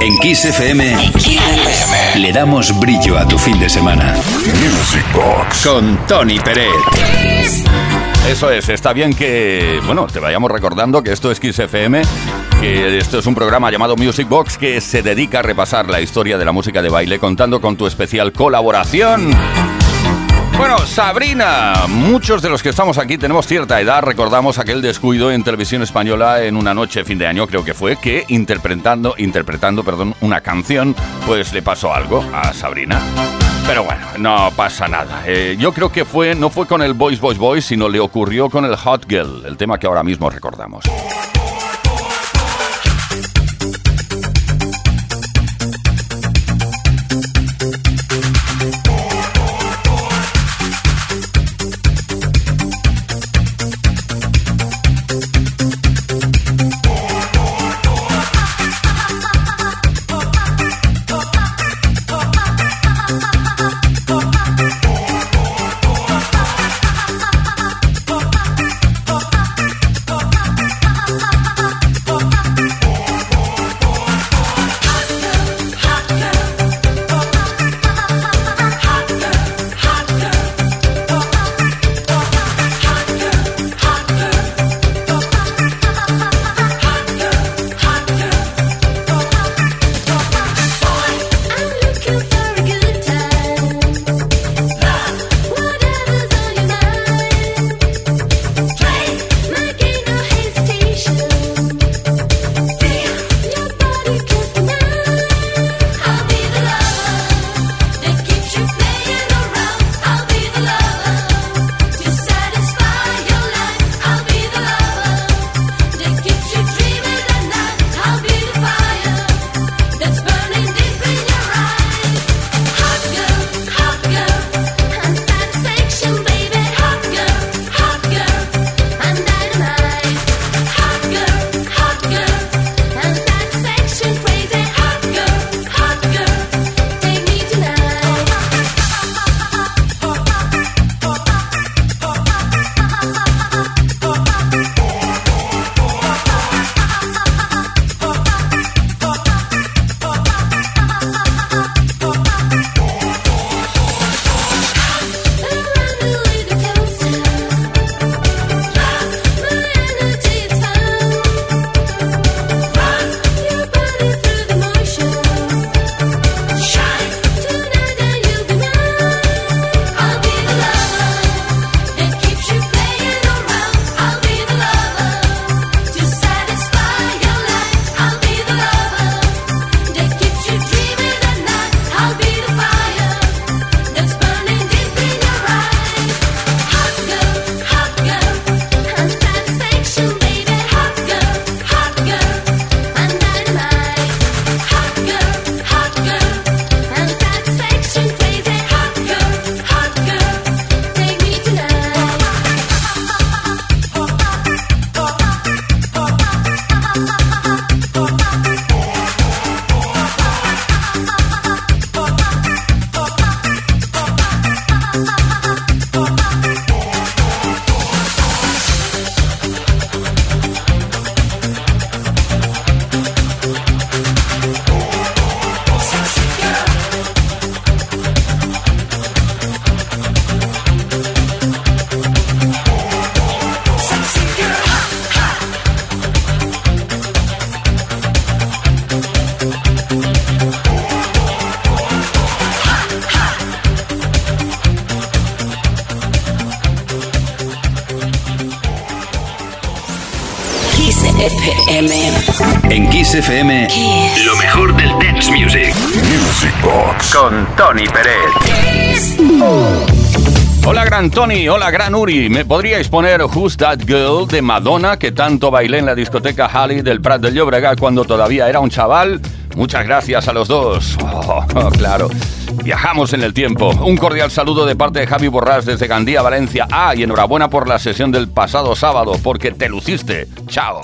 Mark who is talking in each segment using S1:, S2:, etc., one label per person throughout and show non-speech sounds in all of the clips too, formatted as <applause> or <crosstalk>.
S1: En Kiss FM, le damos brillo a tu fin de semana.
S2: Music Box
S1: con Tony Pérez.
S3: Eso es, está bien que, bueno, te vayamos recordando que esto es Kiss FM, que esto es un programa llamado Music Box que se dedica a repasar la historia de la música de baile contando con tu especial colaboración. Bueno, Sabrina, muchos de los que estamos aquí tenemos cierta edad, recordamos aquel descuido en televisión española en una noche fin de año, creo que fue, que interpretando, interpretando, perdón, una canción, pues le pasó algo a Sabrina. Pero bueno, no pasa nada. Eh, yo creo que fue, no fue con el Boys Boys Boys, sino le ocurrió con el Hot Girl, el tema que ahora mismo recordamos. Hola gran Uri. ¿Me podríais poner Who's That Girl de Madonna que tanto bailé en la discoteca Halley del Prat del Llobregat cuando todavía era un chaval? Muchas gracias a los dos. Oh, claro. Viajamos en el tiempo. Un cordial saludo de parte de Javi Borrás desde Gandía, Valencia. Ah, y enhorabuena por la sesión del pasado sábado, porque te luciste. Chao.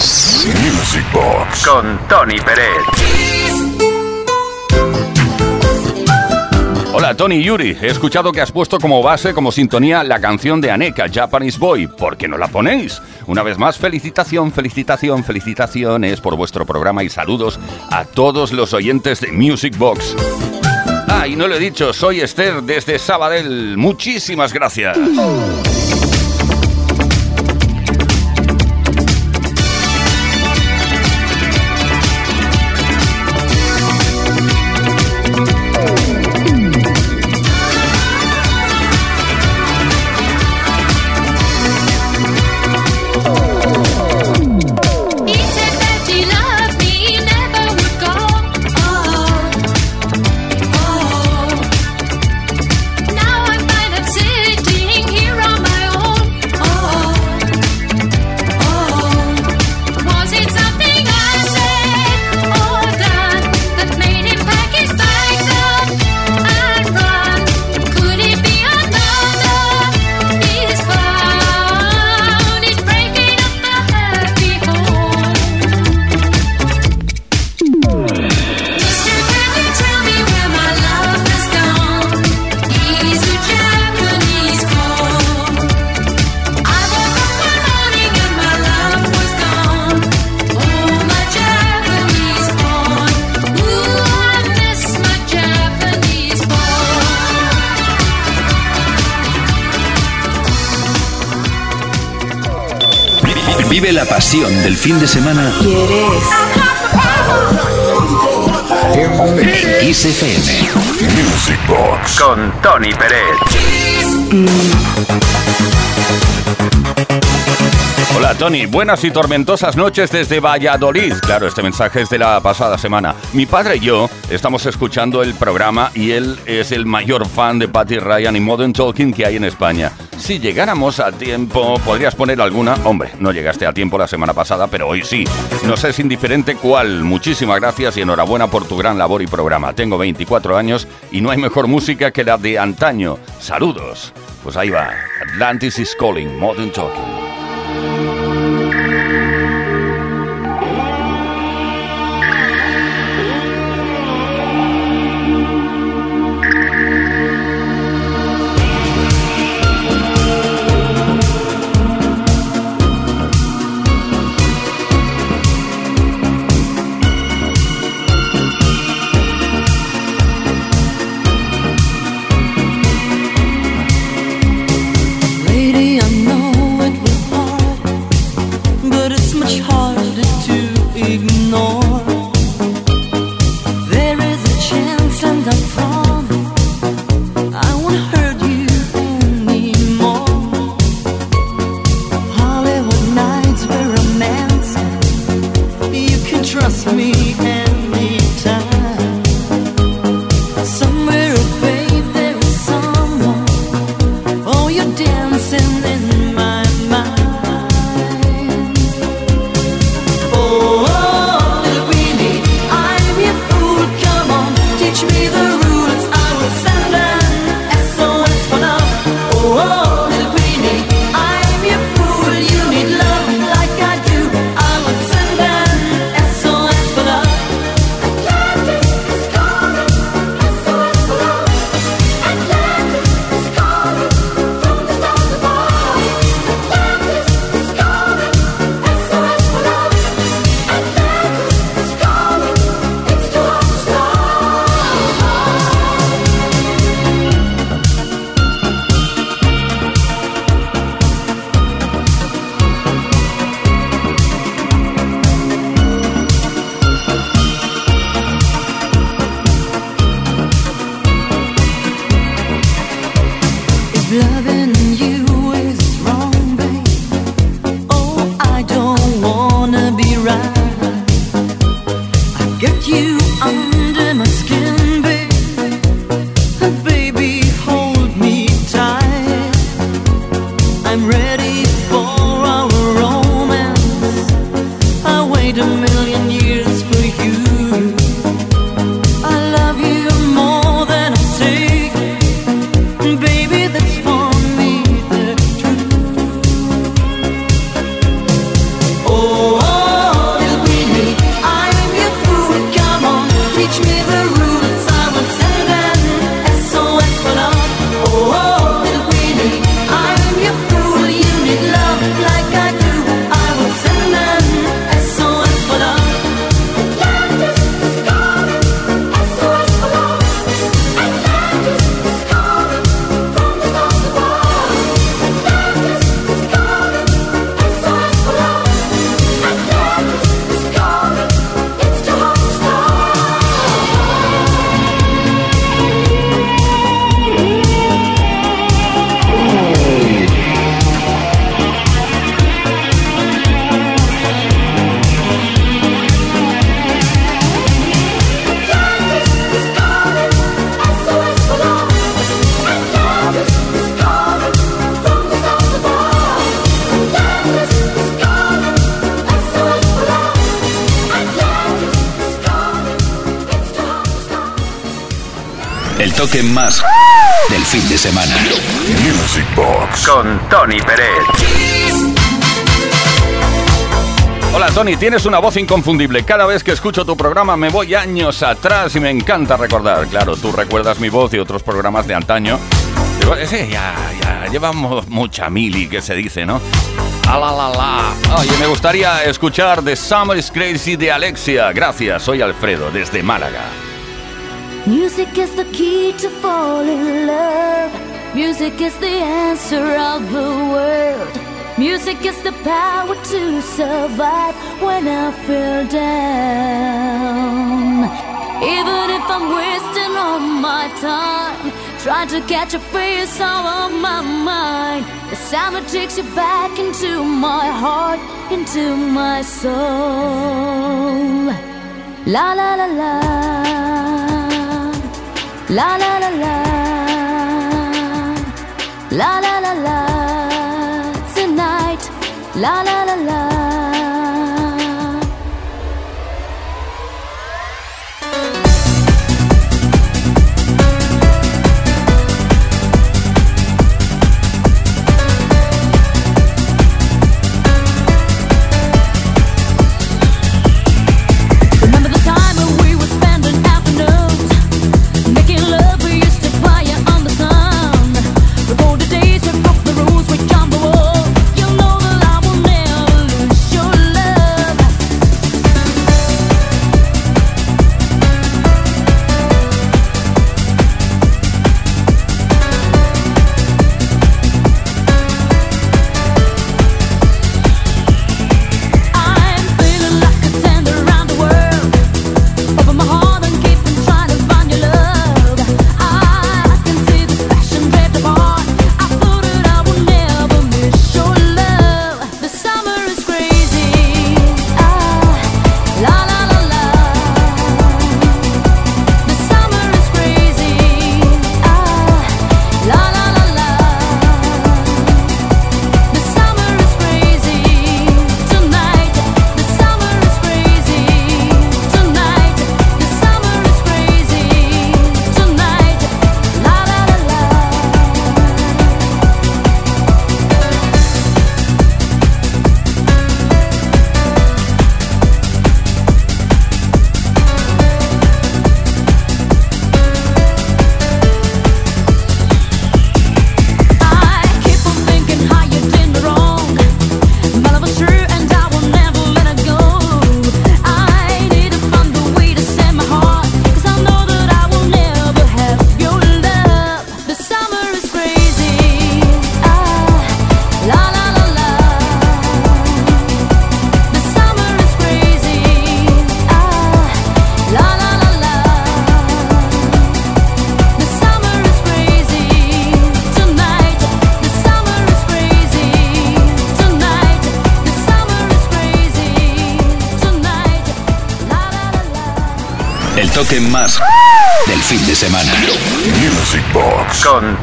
S2: Music Box
S1: con Tony Pérez.
S4: Hola Tony Yuri, he escuchado que has puesto como base, como sintonía, la canción de Aneka, Japanese Boy. ¿Por qué no la ponéis? Una vez más, felicitación, felicitación, felicitaciones por vuestro programa y saludos a todos los oyentes de Music Box. Ah, y no lo he dicho, soy Esther desde Sabadell. Muchísimas gracias.
S1: Vive la pasión del fin de semana
S3: ¿Quieres?
S1: en Kiss FM
S2: Music Box
S1: con Tony Pérez.
S4: Hola Tony, buenas y tormentosas noches desde Valladolid. Claro, este mensaje es de la pasada semana. Mi padre y yo estamos escuchando el programa y él es el mayor fan de Patty Ryan y Modern Talking que hay en España. Si llegáramos a tiempo, ¿podrías poner alguna? Hombre, no llegaste a tiempo la semana pasada, pero hoy sí. Nos es indiferente cuál. Muchísimas gracias y enhorabuena por tu gran labor y programa. Tengo 24 años y no hay mejor música que la de antaño. Saludos. Pues ahí va. Atlantis is calling, Modern Talking.
S5: Ready for our romance. I wait a million
S1: toque más del fin de semana.
S2: Music Box.
S1: Con Tony Pérez.
S4: Hola Tony, tienes una voz inconfundible. Cada vez que escucho tu programa me voy años atrás y me encanta recordar. Claro, tú recuerdas mi voz y otros programas de antaño. Ya, ya, llevamos mucha mili que se dice, ¿no? Ah, la, la, la. Oye, me gustaría escuchar The Summer is Crazy de Alexia. Gracias, soy Alfredo, desde Málaga.
S3: Music is the key to fall in love. Music is the answer of the world. Music is the power to survive when I feel down. Even if I'm wasting all my time, trying to catch a face out of my mind. The sound takes you back into my heart, into my soul. La la la la. La la la la. La la la la. Tonight. La la la la.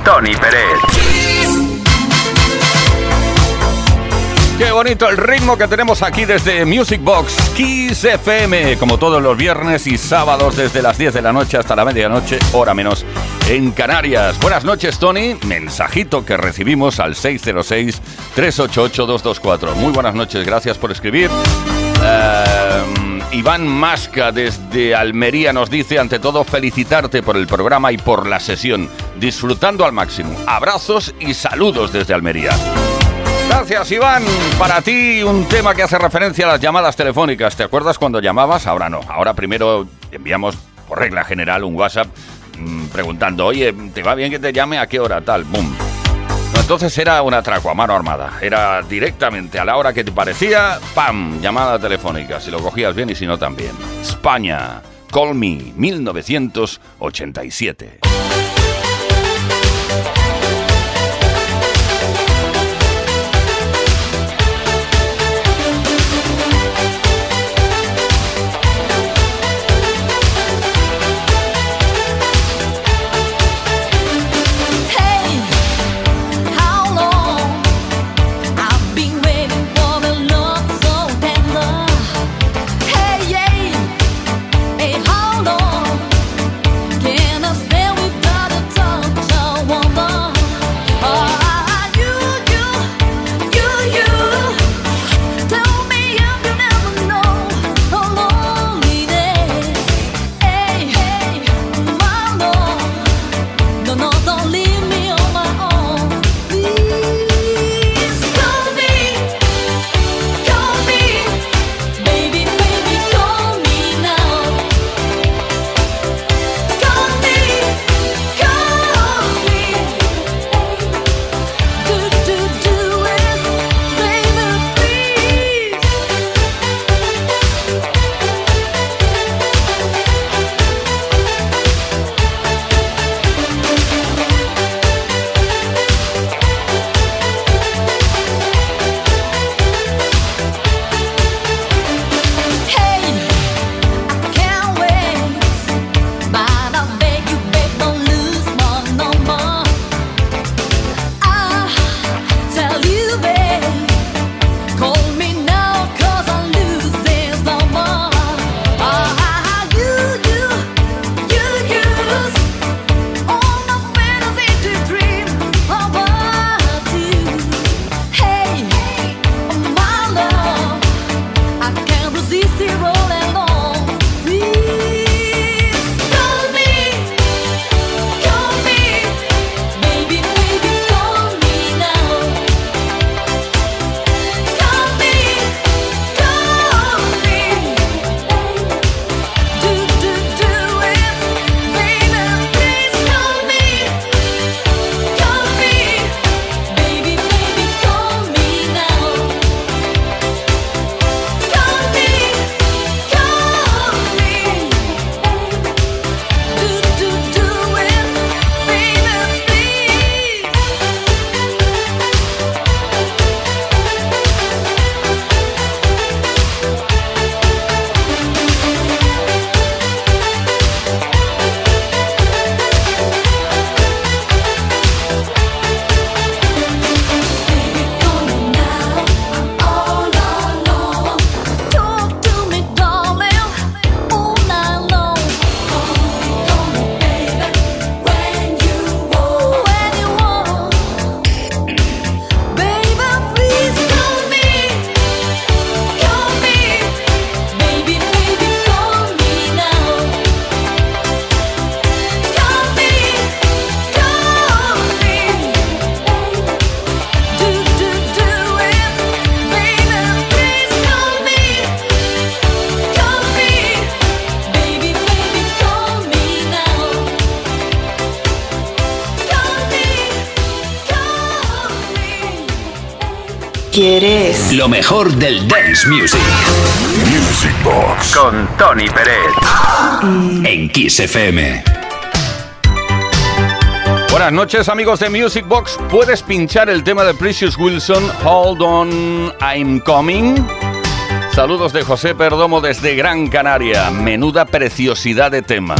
S1: Tony Pérez.
S4: Qué bonito el ritmo que tenemos aquí desde Music Box Kiss FM, como todos los viernes y sábados desde las 10 de la noche hasta la medianoche, hora menos, en Canarias. Buenas noches, Tony. Mensajito que recibimos al 606-388-224. Muy buenas noches, gracias por escribir. Eh, Iván Masca desde Almería nos dice, ante todo, felicitarte por el programa y por la sesión, disfrutando al máximo. Abrazos y saludos desde Almería. Gracias, Iván. Para ti, un tema que hace referencia a las llamadas telefónicas. ¿Te acuerdas cuando llamabas? Ahora no. Ahora primero enviamos, por regla general, un WhatsApp mm, preguntando, oye, ¿te va bien que te llame? ¿A qué hora? Tal, boom. Entonces era un atraco a mano armada. Era directamente a la hora que te parecía, ¡pam! Llamada telefónica. Si lo cogías bien y si no también. España. Call Me, 1987.
S1: Lo mejor del dance music.
S2: Music Box.
S1: Con Tony Pérez. En Kiss FM.
S4: Buenas noches amigos de Music Box. ¿Puedes pinchar el tema de Precious Wilson, Hold On, I'm Coming? Saludos de José Perdomo desde Gran Canaria. Menuda preciosidad de tema.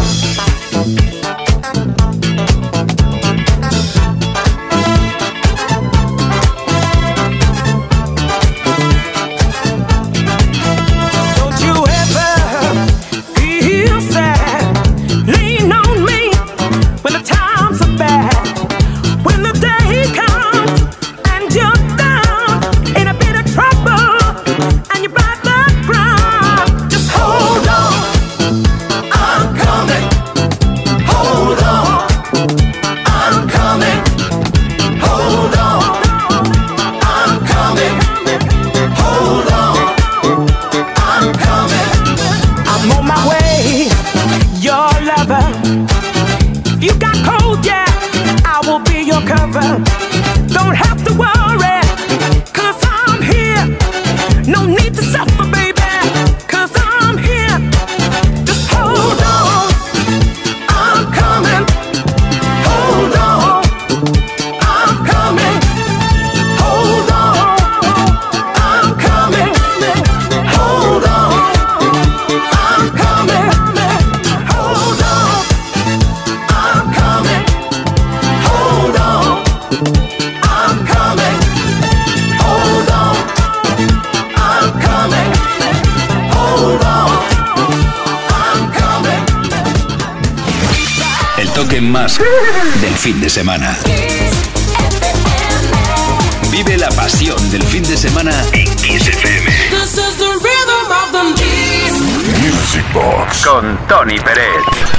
S1: Semana. Vive la pasión del fin de semana en Kiss FM.
S5: This is the rhythm of the beast.
S2: Music Box.
S1: Con Tony Pérez.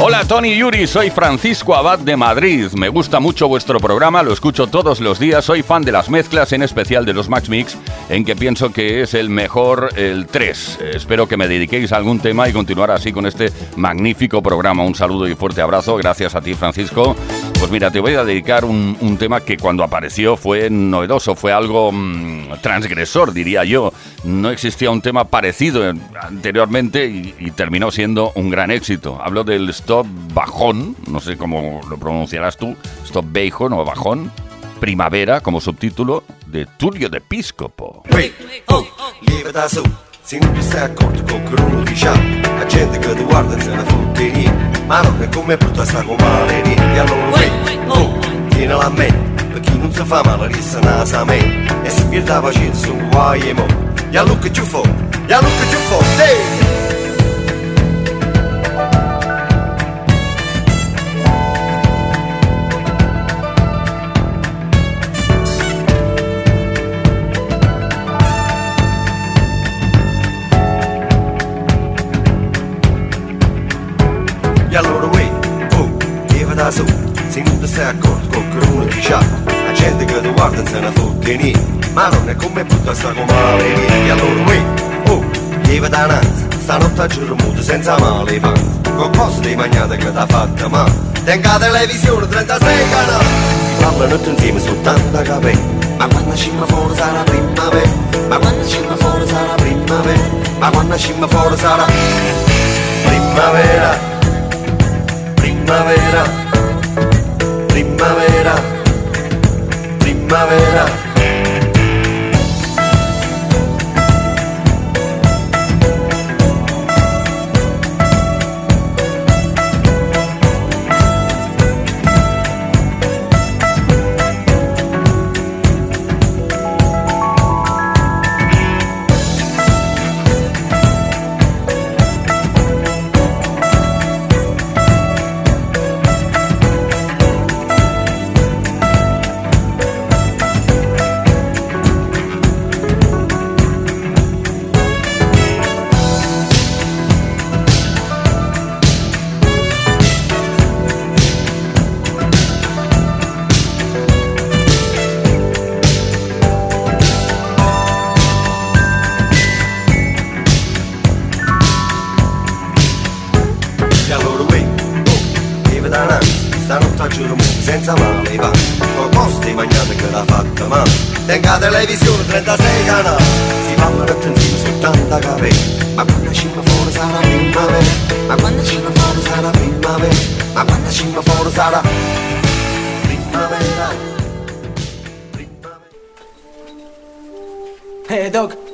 S4: Hola Tony Yuri, soy Francisco Abad de Madrid. Me gusta mucho vuestro programa, lo escucho todos los días. Soy fan de las mezclas, en especial de los Max Mix, en que pienso que es el mejor el 3. Eh, espero que me dediquéis a algún tema y continuar así con este magnífico programa. Un saludo y fuerte abrazo. Gracias a ti, Francisco. Pues mira, te voy a dedicar un, un tema que cuando apareció fue novedoso, fue algo mm, transgresor, diría yo. No existía un tema parecido en- anteriormente y, y terminó siendo un gran éxito. Hablo del Bajón, no sé cómo lo pronunciarás tú, Stop Bajón o Bajón, Primavera como subtítulo de Tulio de Piscopo.
S6: Ehi, oh, lieve da su, se non ti stai accorto con che uno diciamo La gente che ti guarda se ne fotte niente Ma non è come brutta sta con male niente Allora ehi, oh, tienila a mente Per chi non si fa male resta nasa a me E se pierde la pazienza sono guai e mo Ya look at you for, ya look at you for, hey! Lieve da su Se non ti stai accorto con che uno diciamo La gente che ti guarda se ne fotte niente Ma non è come brutta sta con male niente E allora uè, oh, lieve da nanza Stanotte a giorno muto senza male panza Qualcosa di mangiata che t'ha fatta male Tenga la televisione 36 canali Si parlano tutti insieme su tanta capelli ma quando scimma fuori sarà primavera Ma quando scimma fuori sarà primavera Ma quando scimma fuori sarà Primavera Primavera Primavera Primavera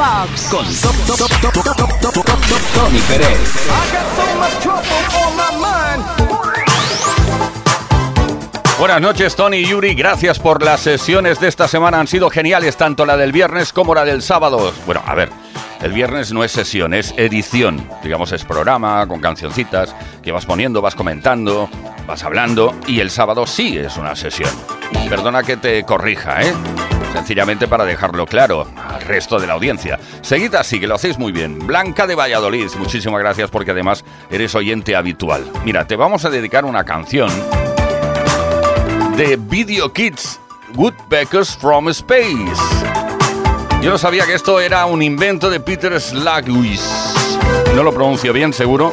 S1: Top Top Tony Pérez.
S4: Buenas noches, Tony y Yuri. Gracias por las sesiones de esta semana. Han sido geniales, tanto la del viernes como la del sábado. Bueno, a ver, el viernes no es sesión, es edición. Digamos, es programa con cancioncitas que vas poniendo, vas comentando, vas hablando. Y el sábado sí es una sesión. Perdona que te corrija, ¿eh? Sencillamente para dejarlo claro al resto de la audiencia. Seguid así, que lo hacéis muy bien. Blanca de Valladolid, muchísimas gracias porque además eres oyente habitual. Mira, te vamos a dedicar una canción de Video Kids, Woodpeckers from Space. Yo no sabía que esto era un invento de Peter Slagwis. No lo pronuncio bien, seguro,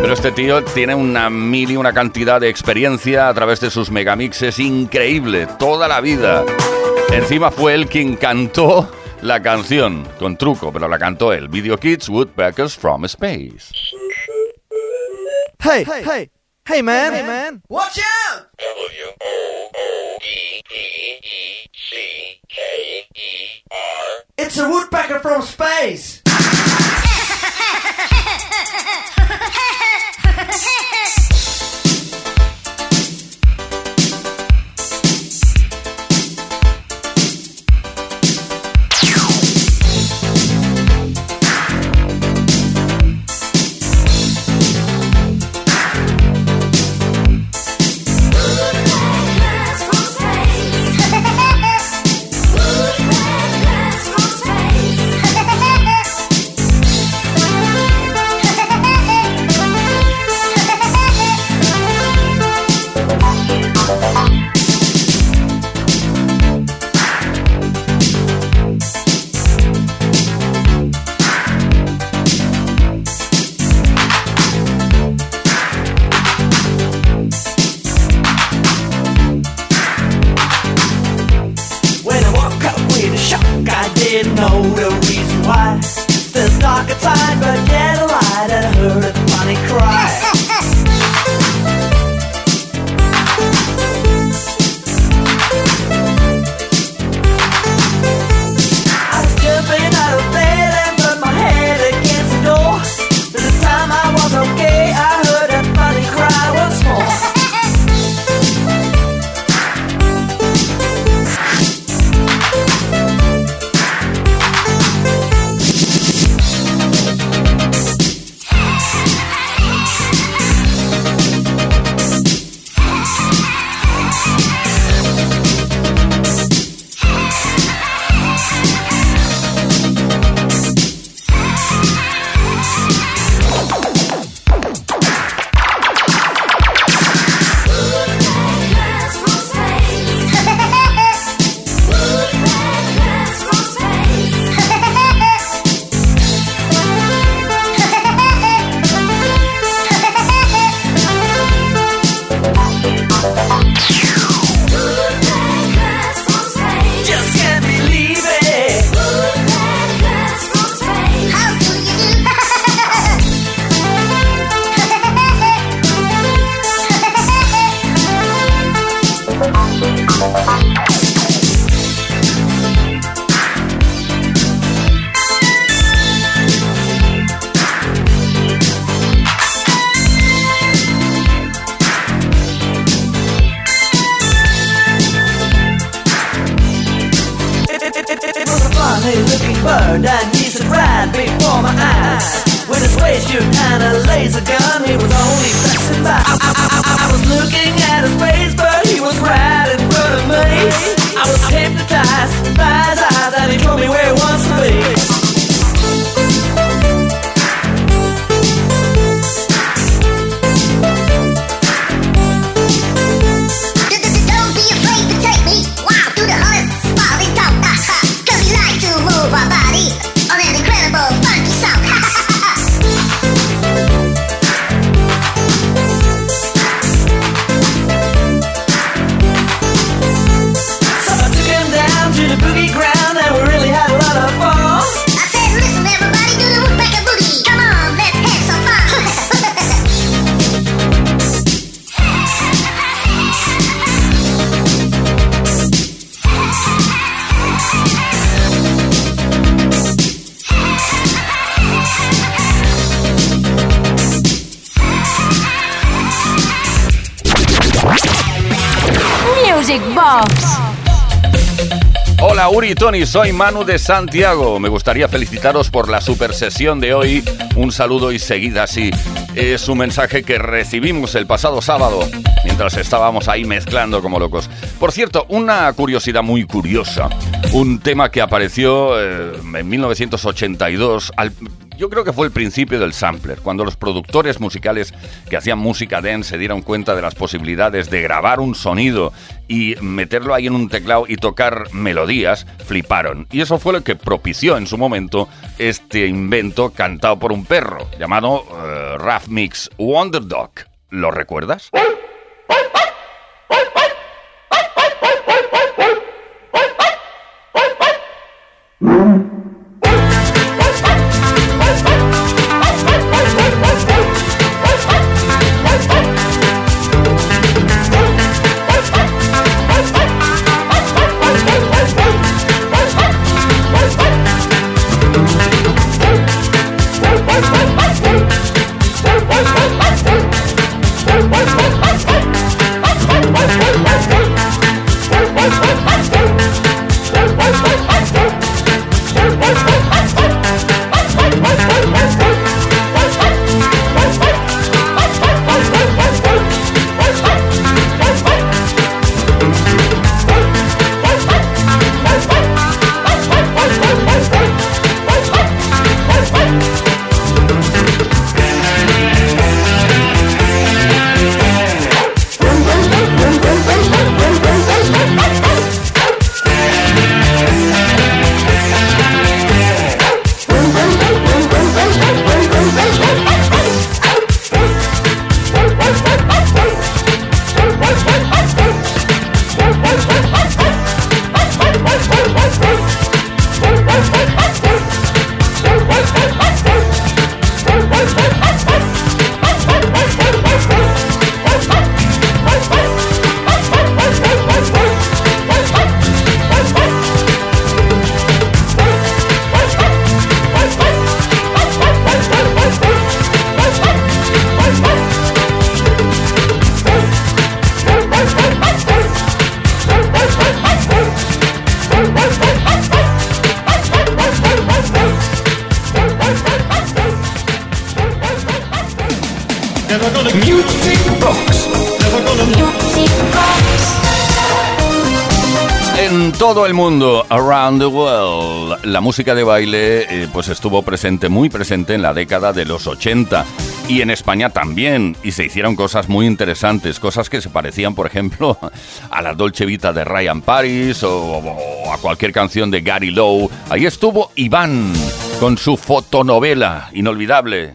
S4: pero este tío tiene una mil y una cantidad de experiencia a través de sus megamixes increíble, toda la vida. Encima fue él quien cantó la canción, con truco, pero la cantó él. Video Kids, Woodpeckers from Space.
S7: Hey, hey, hey, man, hey, man.
S5: Watch out!
S7: It's a woodpecker from space.
S4: Tony, soy Manu de Santiago. Me gustaría felicitaros por la super sesión de hoy. Un saludo y seguida así. Es un mensaje que recibimos el pasado sábado mientras estábamos ahí mezclando como locos. Por cierto, una curiosidad muy curiosa. Un tema que apareció eh, en 1982 al yo creo que fue el principio del sampler, cuando los productores musicales que hacían música dance se dieron cuenta de las posibilidades de grabar un sonido y meterlo ahí en un teclado y tocar melodías, fliparon. Y eso fue lo que propició en su momento este invento cantado por un perro, llamado Rough Mix Wonder Dog. ¿Lo recuerdas? Todo el mundo, around the world, la música de baile eh, pues estuvo presente, muy presente en la década de los 80 y en España también y se hicieron cosas muy interesantes, cosas que se parecían, por ejemplo, a la Dolce Vita de Ryan Paris o, o a cualquier canción de Gary Lowe. Ahí estuvo Iván con su fotonovela inolvidable.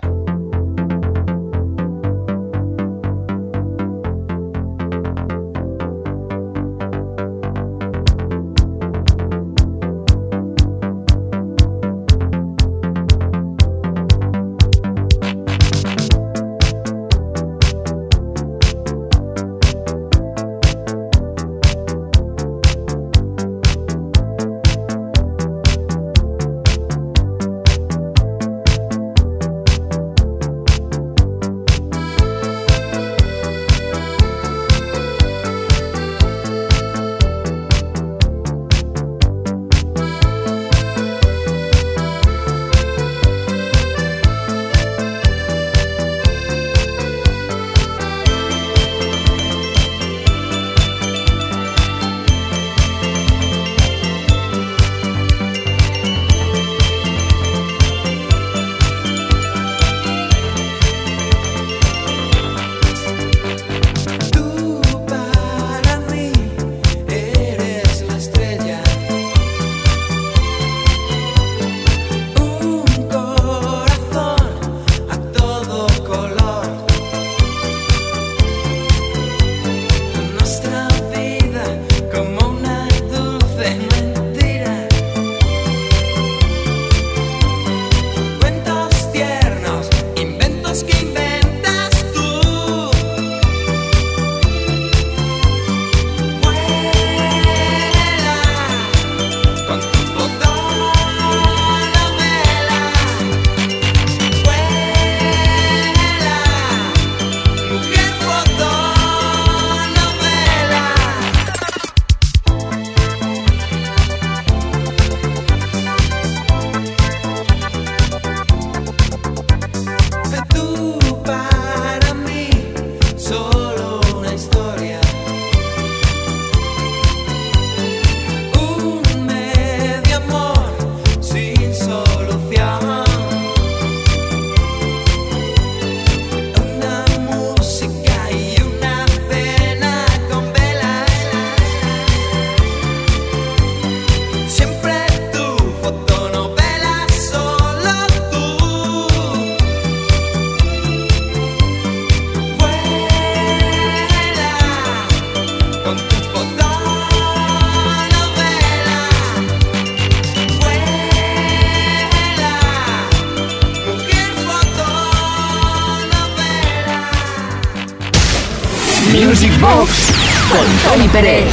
S4: Con Tony Pérez.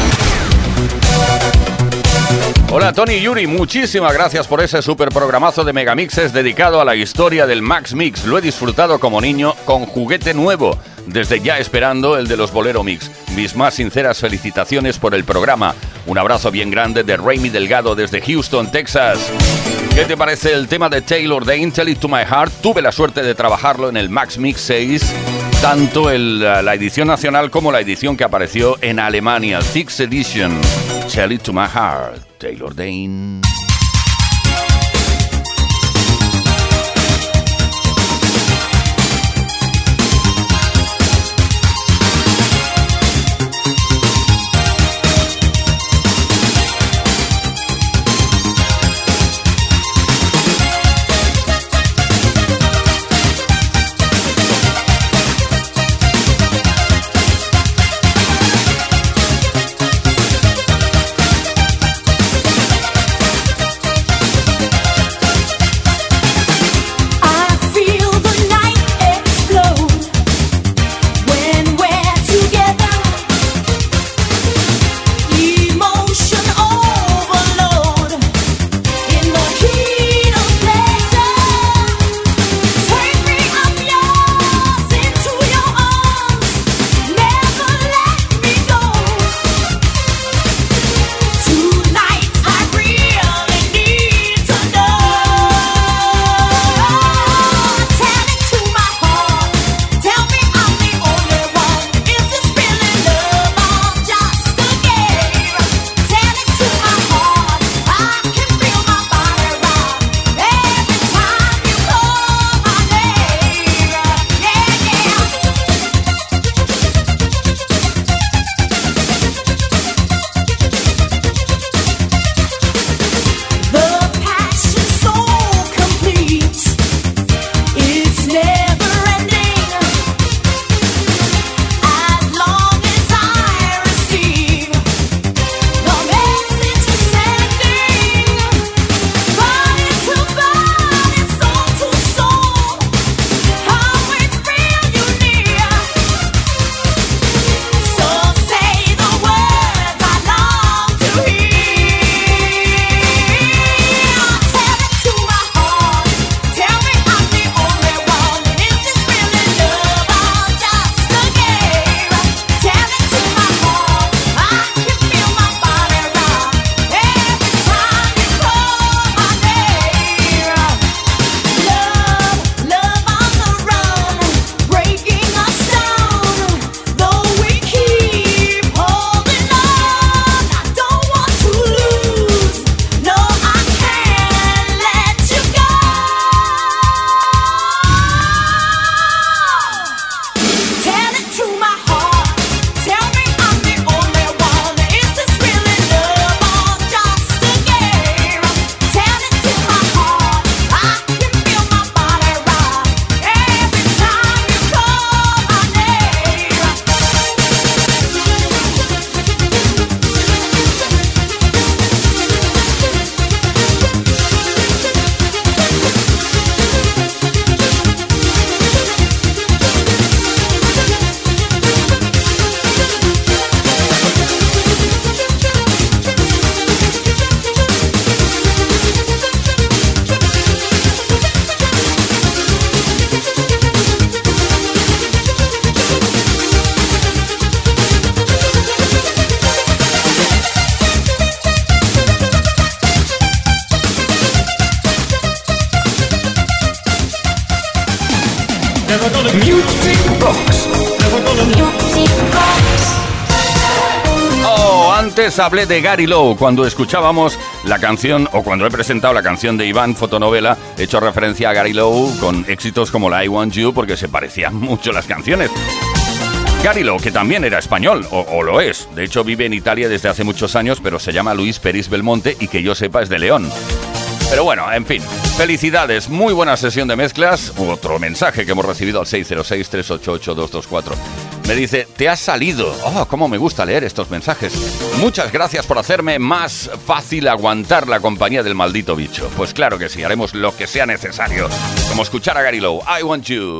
S3: Hola Tony Yuri, muchísimas gracias por ese super programazo de Megamixes dedicado a la historia del Max Mix. Lo he disfrutado como niño con juguete nuevo, desde ya esperando el de los Bolero Mix. Mis más sinceras felicitaciones por el programa. Un abrazo bien grande de Raimi Delgado desde Houston, Texas. ¿Qué te parece el tema de Taylor de It to My Heart? Tuve la suerte de trabajarlo en el Max Mix 6, tanto la edición nacional como la edición que apareció en Alemania, Sixth Edition. Tell It to My Heart, Taylor Dane. Antes hablé de Gary Lowe cuando escuchábamos la canción o cuando he presentado la canción de Iván Fotonovela, he hecho referencia a Gary Lowe con éxitos como la I Want You porque se parecían <laughs> mucho las canciones. Gary Lowe, que también era español, o, o lo es, de hecho vive en Italia desde hace muchos años, pero se llama Luis Peris Belmonte y que yo sepa es de León. Pero bueno, en fin, felicidades, muy buena sesión de mezclas. Otro mensaje que hemos recibido al 606-388-224. Me dice, te has salido. Oh, cómo me gusta leer estos mensajes. Muchas gracias por hacerme más fácil aguantar la compañía del maldito bicho. Pues claro que sí, haremos lo que sea necesario. Como escuchar a Gary Lowe, I Want You.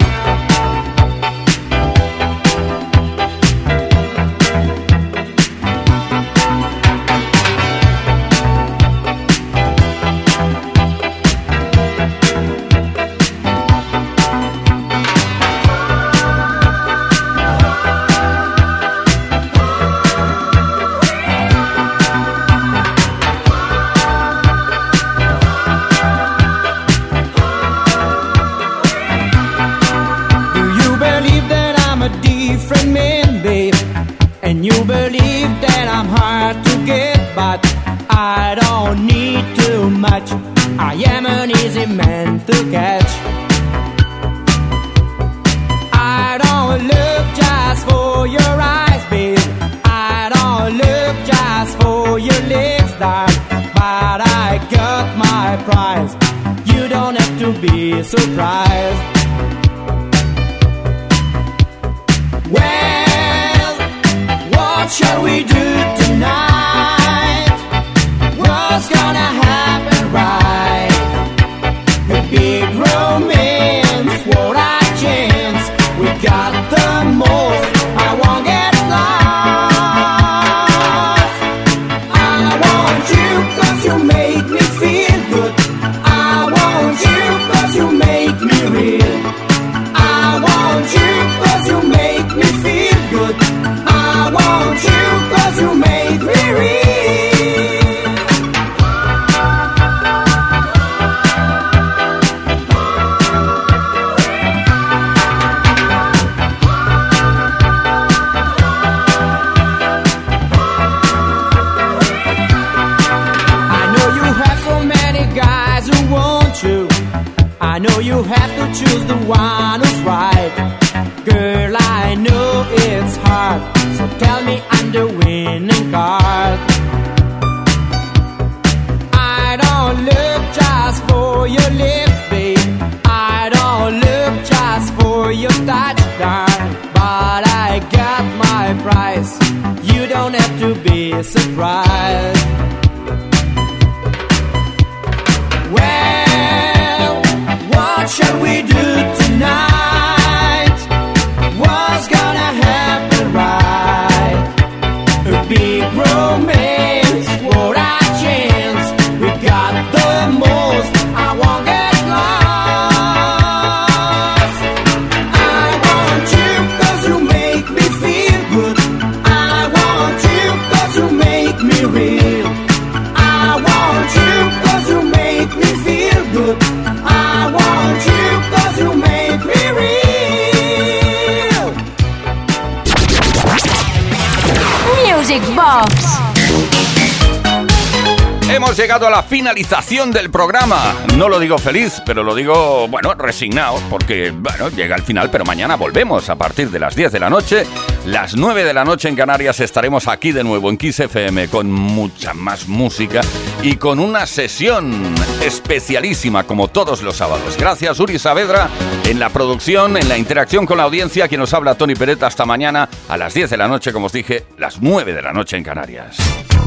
S4: La finalización del programa. No lo digo feliz, pero lo digo, bueno, resignado, porque, bueno, llega el final, pero mañana volvemos a partir de las 10 de la noche. Las 9 de la noche en Canarias estaremos aquí de nuevo en Kiss FM con mucha más música y con una sesión especialísima como todos los sábados. Gracias Uri Saavedra en la producción, en la interacción con la audiencia, quien nos habla Tony Peretta hasta mañana a las 10 de la noche, como os dije, las 9 de la noche en Canarias.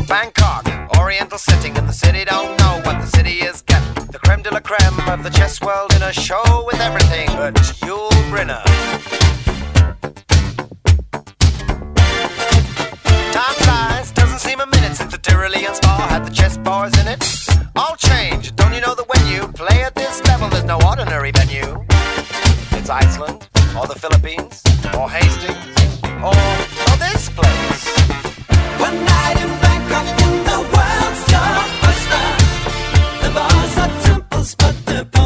S8: Bangkok, Oriental setting, and the city don't know what the city is getting. The creme de la creme of the chess world in a show with everything but Yul Brynner. Time flies, doesn't seem a minute since the Tyrolean spa had the chess bars in it. All change, don't you know that when you play at this level, there's no ordinary venue? It's Iceland, or the Philippines, or Hastings, or, or this place.
S5: One night in in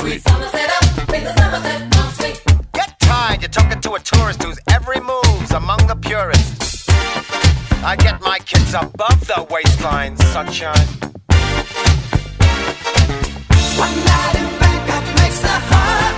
S5: sweet. Somerset up with the
S8: Somerset bomb sweet. Get tired, you're talking to a tourist whose every move's among the purists. I get my kids above the waistline, sunshine.
S5: One night in Bangkok makes the heart.